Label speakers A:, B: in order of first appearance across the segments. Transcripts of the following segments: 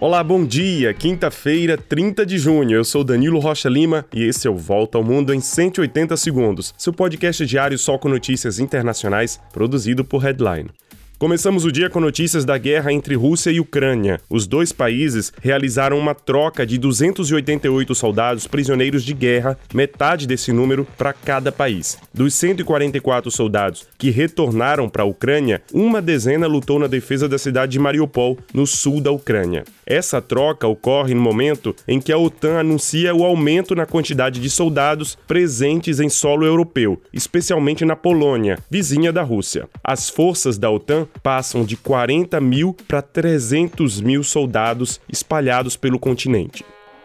A: Olá, bom dia! Quinta-feira, 30 de junho. Eu sou Danilo Rocha Lima e esse é o Volta ao Mundo em 180 segundos, seu podcast diário só com notícias internacionais, produzido por Headline. Começamos o dia com notícias da guerra entre Rússia e Ucrânia. Os dois países realizaram uma troca de 288 soldados prisioneiros de guerra, metade desse número para cada país. Dos 144 soldados que retornaram para a Ucrânia, uma dezena lutou na defesa da cidade de Mariupol, no sul da Ucrânia. Essa troca ocorre no momento em que a OTAN anuncia o aumento na quantidade de soldados presentes em solo europeu, especialmente na Polônia, vizinha da Rússia. As forças da OTAN passam de 40 mil para 300 mil soldados espalhados pelo continente.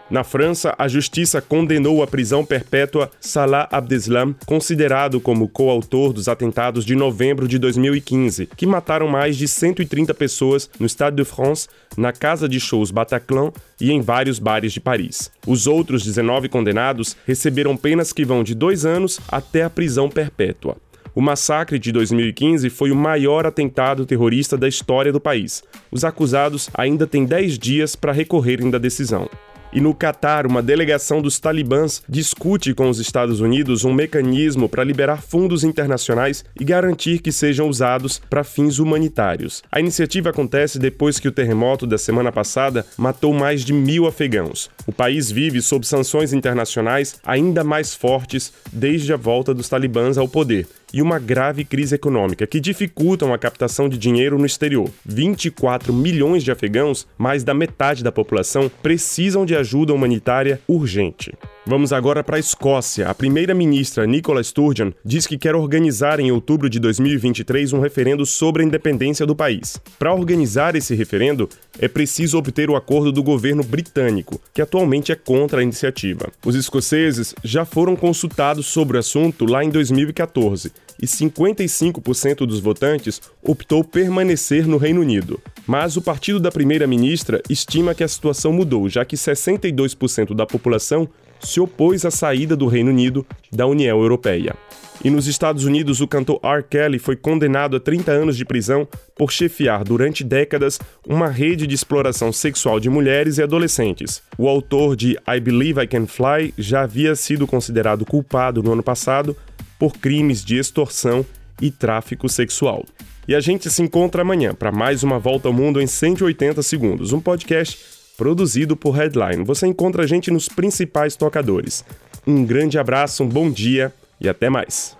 A: Na França, a justiça condenou à prisão perpétua Salah Abdeslam, considerado como coautor dos atentados de novembro de 2015, que mataram mais de 130 pessoas no Stade de France, na casa de shows Bataclan e em vários bares de Paris. Os outros 19 condenados receberam penas que vão de dois anos até a prisão perpétua. O massacre de 2015 foi o maior atentado terrorista da história do país. Os acusados ainda têm 10 dias para recorrerem da decisão. E no Catar, uma delegação dos talibãs discute com os Estados Unidos um mecanismo para liberar fundos internacionais e garantir que sejam usados para fins humanitários. A iniciativa acontece depois que o terremoto da semana passada matou mais de mil afegãos. O país vive sob sanções internacionais ainda mais fortes desde a volta dos talibãs ao poder e uma grave crise econômica que dificultam a captação de dinheiro no exterior. 24 milhões de afegãos, mais da metade da população, precisam de ajuda humanitária urgente. Vamos agora para a Escócia. A primeira-ministra Nicola Sturgeon diz que quer organizar em outubro de 2023 um referendo sobre a independência do país. Para organizar esse referendo, é preciso obter o acordo do governo britânico, que atualmente é contra a iniciativa. Os escoceses já foram consultados sobre o assunto lá em 2014 e 55% dos votantes optou permanecer no Reino Unido. Mas o partido da primeira-ministra estima que a situação mudou, já que 62% da população se opôs à saída do Reino Unido da União Europeia. E nos Estados Unidos, o cantor R. Kelly foi condenado a 30 anos de prisão por chefiar durante décadas uma rede de exploração sexual de mulheres e adolescentes. O autor de I Believe I Can Fly já havia sido considerado culpado no ano passado por crimes de extorsão e tráfico sexual. E a gente se encontra amanhã para mais uma volta ao mundo em 180 segundos, um podcast produzido por Headline. Você encontra a gente nos principais tocadores. Um grande abraço, um bom dia e até mais.